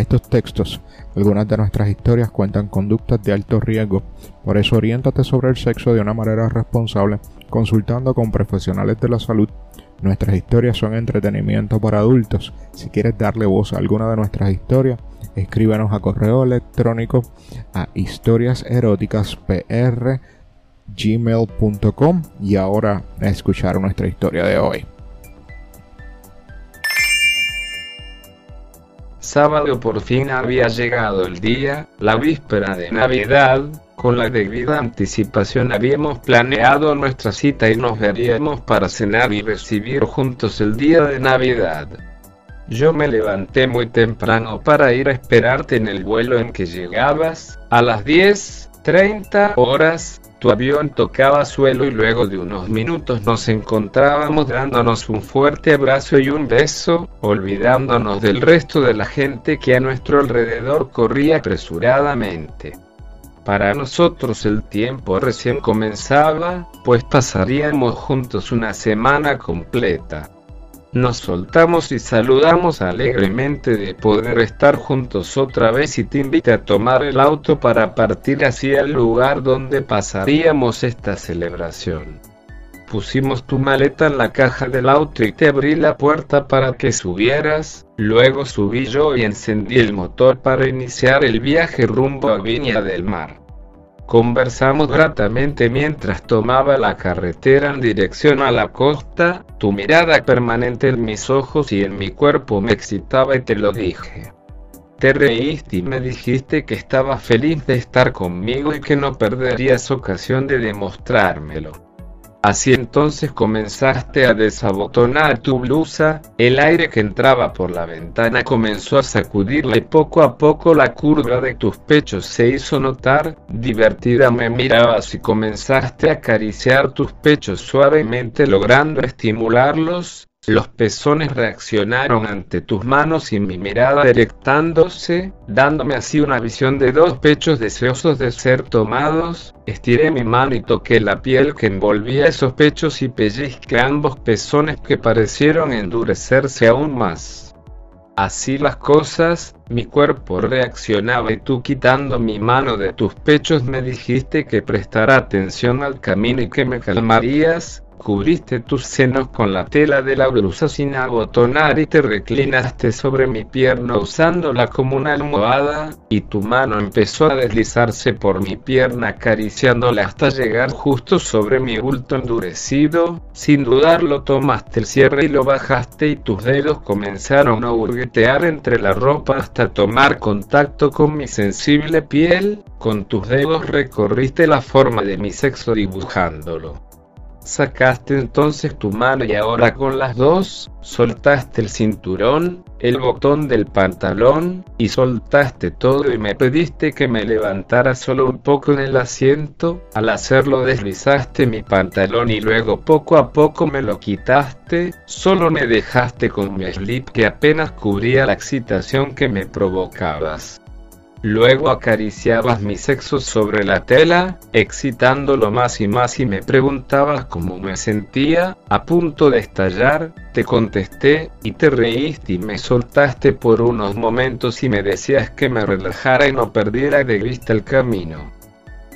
estos textos. Algunas de nuestras historias cuentan conductas de alto riesgo, por eso oriéntate sobre el sexo de una manera responsable, consultando con profesionales de la salud. Nuestras historias son entretenimiento para adultos. Si quieres darle voz a alguna de nuestras historias, escríbenos a correo electrónico a historiaseroticaspr.gmail.com y ahora a escuchar nuestra historia de hoy. Sábado por fin había llegado el día, la víspera de Navidad, con la debida anticipación habíamos planeado nuestra cita y nos veríamos para cenar y recibir juntos el día de Navidad. Yo me levanté muy temprano para ir a esperarte en el vuelo en que llegabas, a las 10.30 horas, tu avión tocaba suelo y luego de unos minutos nos encontrábamos dándonos un fuerte abrazo y un beso, olvidándonos del resto de la gente que a nuestro alrededor corría apresuradamente. Para nosotros el tiempo recién comenzaba, pues pasaríamos juntos una semana completa. Nos soltamos y saludamos alegremente de poder estar juntos otra vez y te invité a tomar el auto para partir hacia el lugar donde pasaríamos esta celebración. Pusimos tu maleta en la caja del auto y te abrí la puerta para que subieras, luego subí yo y encendí el motor para iniciar el viaje rumbo a Viña del Mar. Conversamos gratamente mientras tomaba la carretera en dirección a la costa, tu mirada permanente en mis ojos y en mi cuerpo me excitaba y te lo dije. Te reíste y me dijiste que estabas feliz de estar conmigo y que no perderías ocasión de demostrármelo. Así entonces comenzaste a desabotonar tu blusa, el aire que entraba por la ventana comenzó a sacudirla y poco a poco la curva de tus pechos se hizo notar, divertida me mirabas y comenzaste a acariciar tus pechos suavemente logrando estimularlos, los pezones reaccionaron ante tus manos y mi mirada erectándose, dándome así una visión de dos pechos deseosos de ser tomados. Estiré mi mano y toqué la piel que envolvía esos pechos y pellizqué ambos pezones que parecieron endurecerse aún más. Así las cosas, mi cuerpo reaccionaba y tú quitando mi mano de tus pechos me dijiste que prestara atención al camino y que me calmarías, Cubriste tus senos con la tela de la blusa sin abotonar y te reclinaste sobre mi pierna usándola como una almohada, y tu mano empezó a deslizarse por mi pierna acariciándola hasta llegar justo sobre mi bulto endurecido. Sin dudarlo tomaste el cierre y lo bajaste y tus dedos comenzaron a hurguetear entre la ropa hasta tomar contacto con mi sensible piel. Con tus dedos recorriste la forma de mi sexo dibujándolo. Sacaste entonces tu mano y ahora con las dos, soltaste el cinturón, el botón del pantalón, y soltaste todo y me pediste que me levantara solo un poco en el asiento, al hacerlo deslizaste mi pantalón y luego poco a poco me lo quitaste, solo me dejaste con mi slip que apenas cubría la excitación que me provocabas. Luego acariciabas mi sexo sobre la tela, excitándolo más y más y me preguntabas cómo me sentía, a punto de estallar, te contesté, y te reíste y me soltaste por unos momentos y me decías que me relajara y no perdiera de vista el camino.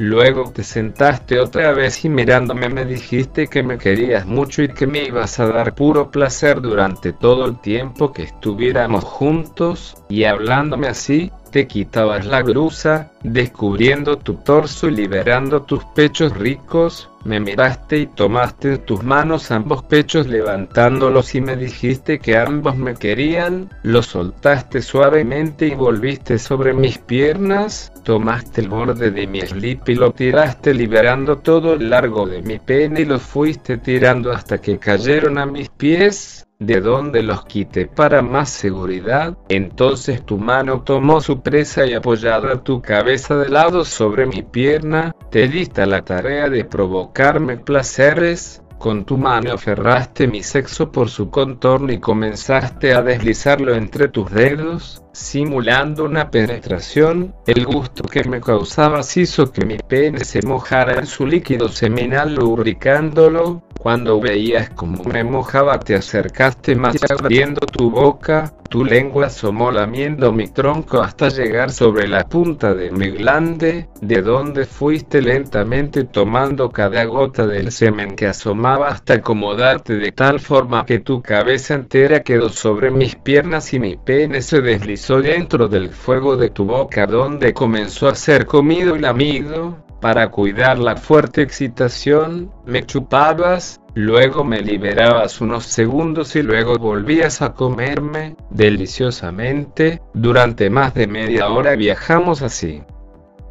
Luego te sentaste otra vez y mirándome me dijiste que me querías mucho y que me ibas a dar puro placer durante todo el tiempo que estuviéramos juntos, y hablándome así, te quitabas la grusa, descubriendo tu torso y liberando tus pechos ricos, me miraste y tomaste en tus manos ambos pechos levantándolos y me dijiste que ambos me querían, los soltaste suavemente y volviste sobre mis piernas, tomaste el borde de mi slip y lo tiraste liberando todo el largo de mi pene y lo fuiste tirando hasta que cayeron a mis pies. De donde los quité para más seguridad, entonces tu mano tomó su presa y apoyada tu cabeza de lado sobre mi pierna, te diste la tarea de provocarme placeres, con tu mano aferraste mi sexo por su contorno y comenzaste a deslizarlo entre tus dedos, simulando una penetración. El gusto que me causabas hizo que mi pene se mojara en su líquido seminal lubricándolo. Cuando veías como me mojaba te acercaste más abriendo tu boca, tu lengua asomó lamiendo mi tronco hasta llegar sobre la punta de mi glande, de donde fuiste lentamente tomando cada gota del semen que asomaba hasta acomodarte de tal forma que tu cabeza entera quedó sobre mis piernas y mi pene se deslizó dentro del fuego de tu boca donde comenzó a ser comido y lamido. Para cuidar la fuerte excitación, me chupabas, luego me liberabas unos segundos y luego volvías a comerme, deliciosamente, durante más de media hora viajamos así.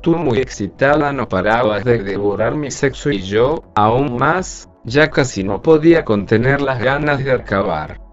Tú muy excitada no parabas de devorar mi sexo y yo, aún más, ya casi no podía contener las ganas de acabar.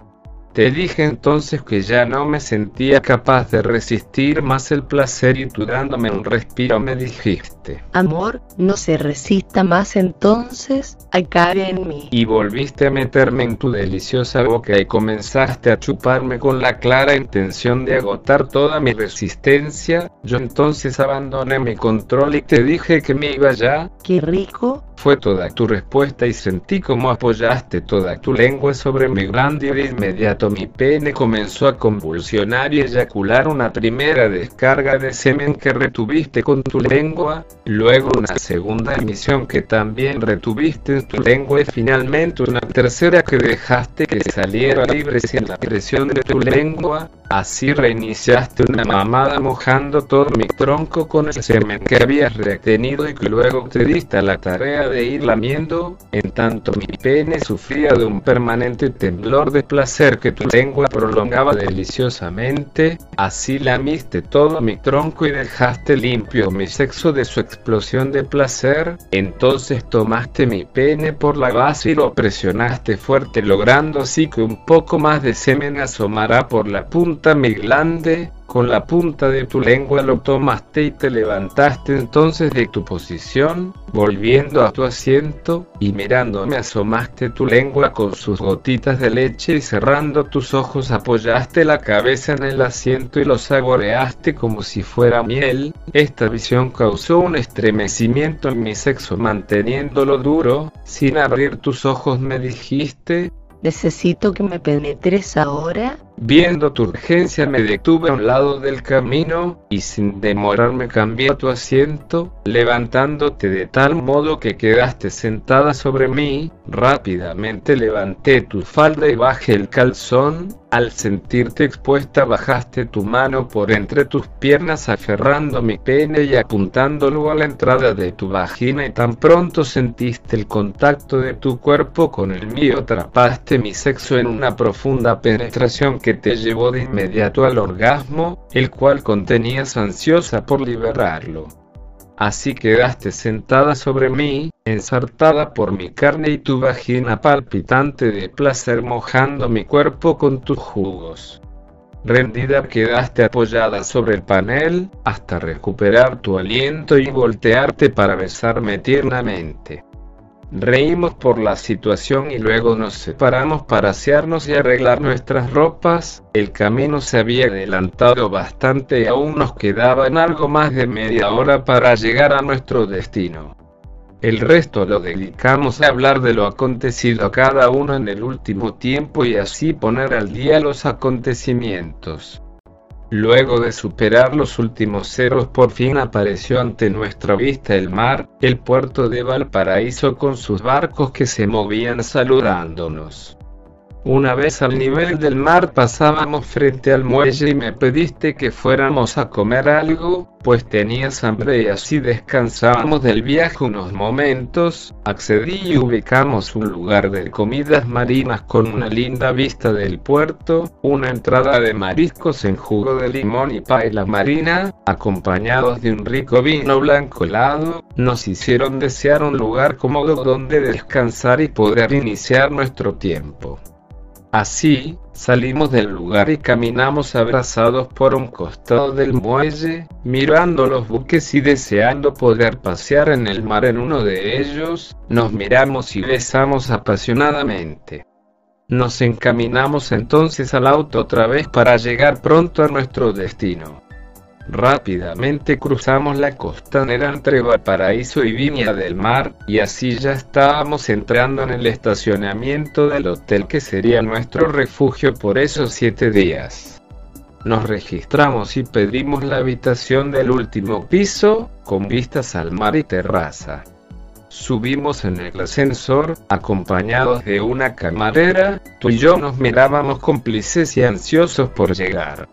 Te dije entonces que ya no me sentía capaz de resistir más el placer y tú dándome un respiro me dijiste. Amor, no se resista más entonces, acabe en mí. Y volviste a meterme en tu deliciosa boca y comenzaste a chuparme con la clara intención de agotar toda mi resistencia. Yo entonces abandoné mi control y te dije que me iba ya. Qué rico, fue toda tu respuesta y sentí como apoyaste toda tu lengua sobre mi glande y de inmediato mi pene comenzó a convulsionar y eyacular una primera descarga de semen que retuviste con tu lengua, luego una segunda emisión que también retuviste en tu lengua y finalmente una tercera que dejaste que saliera libre sin la presión de tu lengua, así reiniciaste una mamada mojando todo mi tronco con el semen que habías retenido y que luego te diste la tarea de ir lamiendo, en tanto mi pene sufría de un permanente temblor de placer que tu lengua prolongaba deliciosamente, así lamiste todo mi tronco y dejaste limpio mi sexo de su explosión de placer, entonces tomaste mi pene por la base y lo presionaste fuerte logrando así que un poco más de semen asomara por la punta mi glande, con la punta de tu lengua lo tomaste y te levantaste entonces de tu posición, volviendo a tu asiento, y mirándome asomaste tu lengua con sus gotitas de leche y cerrando tus ojos apoyaste la cabeza en el asiento y lo saboreaste como si fuera miel. Esta visión causó un estremecimiento en mi sexo manteniéndolo duro, sin abrir tus ojos me dijiste, Necesito que me penetres ahora. Viendo tu urgencia me detuve a un lado del camino, y sin demorarme cambié tu asiento, levantándote de tal modo que quedaste sentada sobre mí, rápidamente levanté tu falda y bajé el calzón, al sentirte expuesta bajaste tu mano por entre tus piernas aferrando mi pene y apuntándolo a la entrada de tu vagina. Y tan pronto sentiste el contacto de tu cuerpo con el mío atrapaste mi sexo en una profunda penetración que te llevó de inmediato al orgasmo, el cual contenías ansiosa por liberarlo. Así quedaste sentada sobre mí, ensartada por mi carne y tu vagina palpitante de placer mojando mi cuerpo con tus jugos. Rendida quedaste apoyada sobre el panel, hasta recuperar tu aliento y voltearte para besarme tiernamente. Reímos por la situación y luego nos separamos para asearnos y arreglar nuestras ropas. El camino se había adelantado bastante y aún nos quedaban algo más de media hora para llegar a nuestro destino. El resto lo dedicamos a hablar de lo acontecido a cada uno en el último tiempo y así poner al día los acontecimientos. Luego de superar los últimos ceros por fin apareció ante nuestra vista el mar, el puerto de Valparaíso con sus barcos que se movían saludándonos. Una vez al nivel del mar pasábamos frente al muelle y me pediste que fuéramos a comer algo, pues tenías hambre y así descansábamos del viaje unos momentos, accedí y ubicamos un lugar de comidas marinas con una linda vista del puerto, una entrada de mariscos en jugo de limón y paella marina, acompañados de un rico vino blanco helado, nos hicieron desear un lugar cómodo donde descansar y poder iniciar nuestro tiempo. Así, salimos del lugar y caminamos abrazados por un costado del muelle, mirando los buques y deseando poder pasear en el mar en uno de ellos, nos miramos y besamos apasionadamente. Nos encaminamos entonces al auto otra vez para llegar pronto a nuestro destino. Rápidamente cruzamos la costanera entre Valparaíso y Viña del Mar, y así ya estábamos entrando en el estacionamiento del hotel que sería nuestro refugio por esos siete días. Nos registramos y pedimos la habitación del último piso, con vistas al mar y terraza. Subimos en el ascensor, acompañados de una camarera, tú y yo nos mirábamos cómplices y ansiosos por llegar.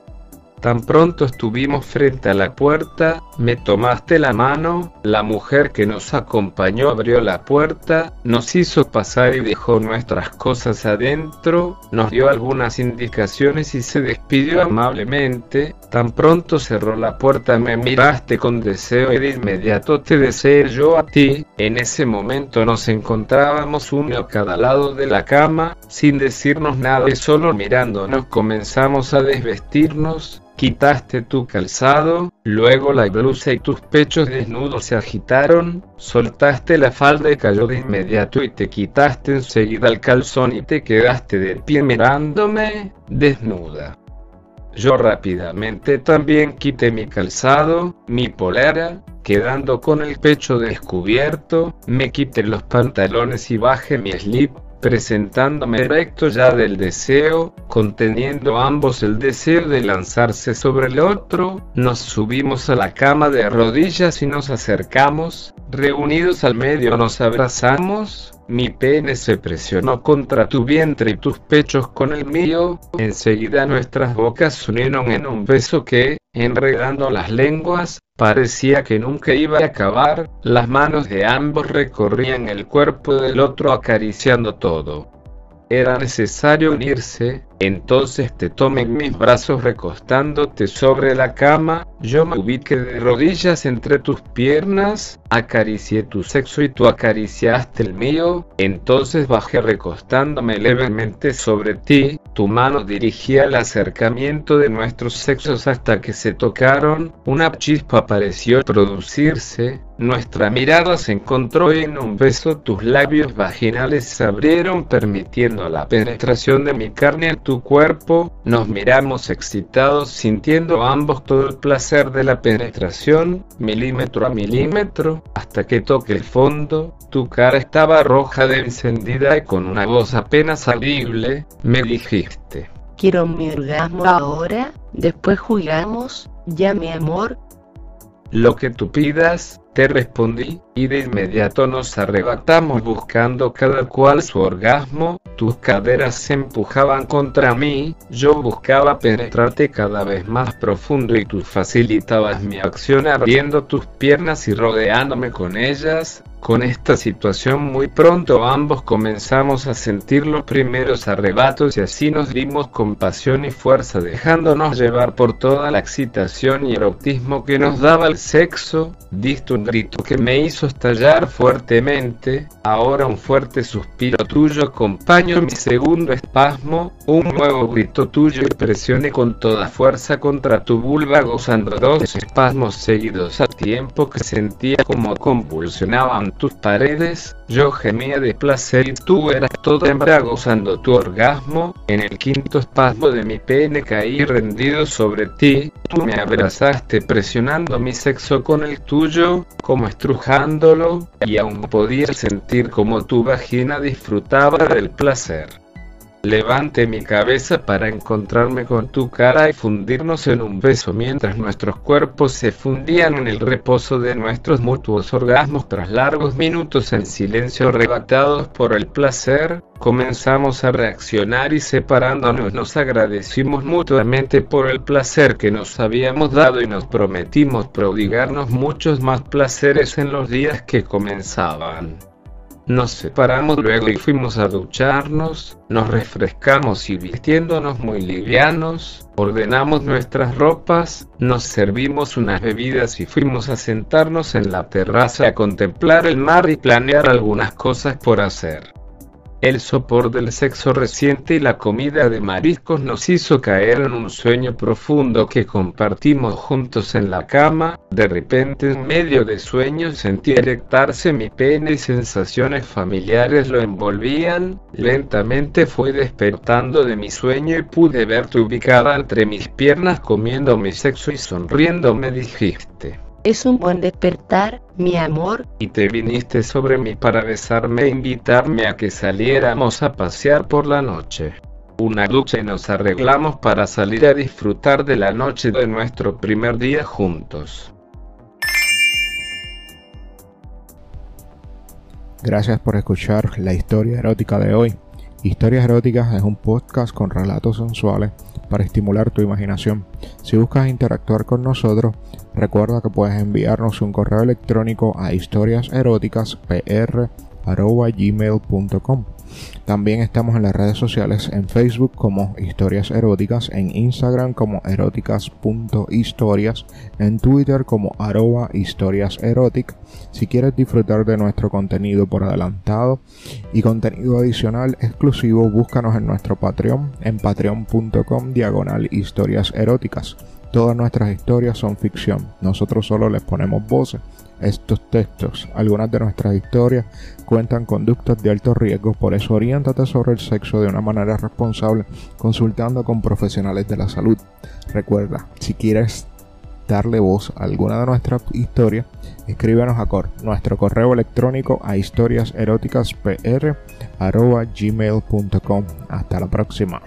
Tan pronto estuvimos frente a la puerta, me tomaste la mano, la mujer que nos acompañó abrió la puerta, nos hizo pasar y dejó nuestras cosas adentro, nos dio algunas indicaciones y se despidió amablemente, tan pronto cerró la puerta me miraste con deseo y de inmediato te deseé yo a ti, en ese momento nos encontrábamos uno a cada lado de la cama, sin decirnos nada y solo mirándonos comenzamos a desvestirnos, Quitaste tu calzado, luego la blusa y tus pechos desnudos se agitaron, soltaste la falda y cayó de inmediato y te quitaste enseguida el calzón y te quedaste de pie mirándome, desnuda. Yo rápidamente también quité mi calzado, mi polera, quedando con el pecho descubierto, me quité los pantalones y bajé mi slip, presentándome recto ya del deseo, conteniendo ambos el deseo de lanzarse sobre el otro, nos subimos a la cama de rodillas y nos acercamos, reunidos al medio nos abrazamos, mi pene se presionó contra tu vientre y tus pechos con el mío, enseguida nuestras bocas se unieron en un beso que, enredando las lenguas, parecía que nunca iba a acabar, las manos de ambos recorrían el cuerpo del otro acariciando todo. Era necesario unirse, entonces te tomé en mis brazos recostándote sobre la cama, yo me ubiqué de rodillas entre tus piernas, acaricié tu sexo y tú acariciaste el mío, entonces bajé recostándome levemente sobre ti, tu mano dirigía el acercamiento de nuestros sexos hasta que se tocaron, una chispa pareció producirse, nuestra mirada se encontró en un beso, tus labios vaginales se abrieron permitiendo la penetración de mi carne. En tu cuerpo, nos miramos excitados sintiendo ambos todo el placer de la penetración, milímetro a milímetro, hasta que toque el fondo, tu cara estaba roja de encendida y con una voz apenas audible, me dijiste. Quiero mi orgasmo ahora, después jugamos, ya mi amor. Lo que tú pidas, te respondí, y de inmediato nos arrebatamos buscando cada cual su orgasmo, tus caderas se empujaban contra mí, yo buscaba penetrarte cada vez más profundo y tú facilitabas mi acción abriendo tus piernas y rodeándome con ellas, con esta situación muy pronto ambos comenzamos a sentir los primeros arrebatos y así nos dimos con pasión y fuerza dejándonos llevar por toda la excitación y erotismo que nos daba el sexo, diste un grito que me hizo estallar fuertemente, ahora un fuerte suspiro tuyo acompañó mi segundo espasmo, un nuevo grito tuyo y presioné con toda fuerza contra tu vulva gozando dos espasmos seguidos a tiempo que sentía como convulsionaban tus paredes, yo gemía de placer y tú eras toda hembra gozando tu orgasmo, en el quinto espasmo de mi pene caí rendido sobre ti, tú me abrazaste presionando mi sexo con el tuyo, como estrujándolo, y aún podía sentir como tu vagina disfrutaba del placer. Levante mi cabeza para encontrarme con tu cara y fundirnos en un beso mientras nuestros cuerpos se fundían en el reposo de nuestros mutuos orgasmos tras largos minutos en silencio arrebatados por el placer, comenzamos a reaccionar y separándonos nos agradecimos mutuamente por el placer que nos habíamos dado y nos prometimos prodigarnos muchos más placeres en los días que comenzaban. Nos separamos luego y fuimos a ducharnos, nos refrescamos y vistiéndonos muy livianos, ordenamos nuestras ropas, nos servimos unas bebidas y fuimos a sentarnos en la terraza a contemplar el mar y planear algunas cosas por hacer. El sopor del sexo reciente y la comida de mariscos nos hizo caer en un sueño profundo que compartimos juntos en la cama. De repente, en medio de sueños, sentí erectarse mi pene y sensaciones familiares lo envolvían. Lentamente fue despertando de mi sueño y pude verte ubicada entre mis piernas comiendo mi sexo y sonriendo me dijiste. Es un buen despertar, mi amor. Y te viniste sobre mí para besarme e invitarme a que saliéramos a pasear por la noche. Una ducha y nos arreglamos para salir a disfrutar de la noche de nuestro primer día juntos. Gracias por escuchar la historia erótica de hoy. Historias Eróticas es un podcast con relatos sensuales para estimular tu imaginación. Si buscas interactuar con nosotros, recuerda que puedes enviarnos un correo electrónico a historiaseroticaspr.gmail.com también estamos en las redes sociales en Facebook como Historias Eróticas, en Instagram como eróticas.historias, en Twitter como arroba historias Si quieres disfrutar de nuestro contenido por adelantado y contenido adicional exclusivo, búscanos en nuestro Patreon en patreon.com diagonal historias eróticas. Todas nuestras historias son ficción, nosotros solo les ponemos voces estos textos. Algunas de nuestras historias cuentan conductas de alto riesgo, por eso oriéntate sobre el sexo de una manera responsable, consultando con profesionales de la salud. Recuerda, si quieres darle voz a alguna de nuestras historias, escríbenos a cor nuestro correo electrónico a historiaseroticaspr.gmail.com. Hasta la próxima.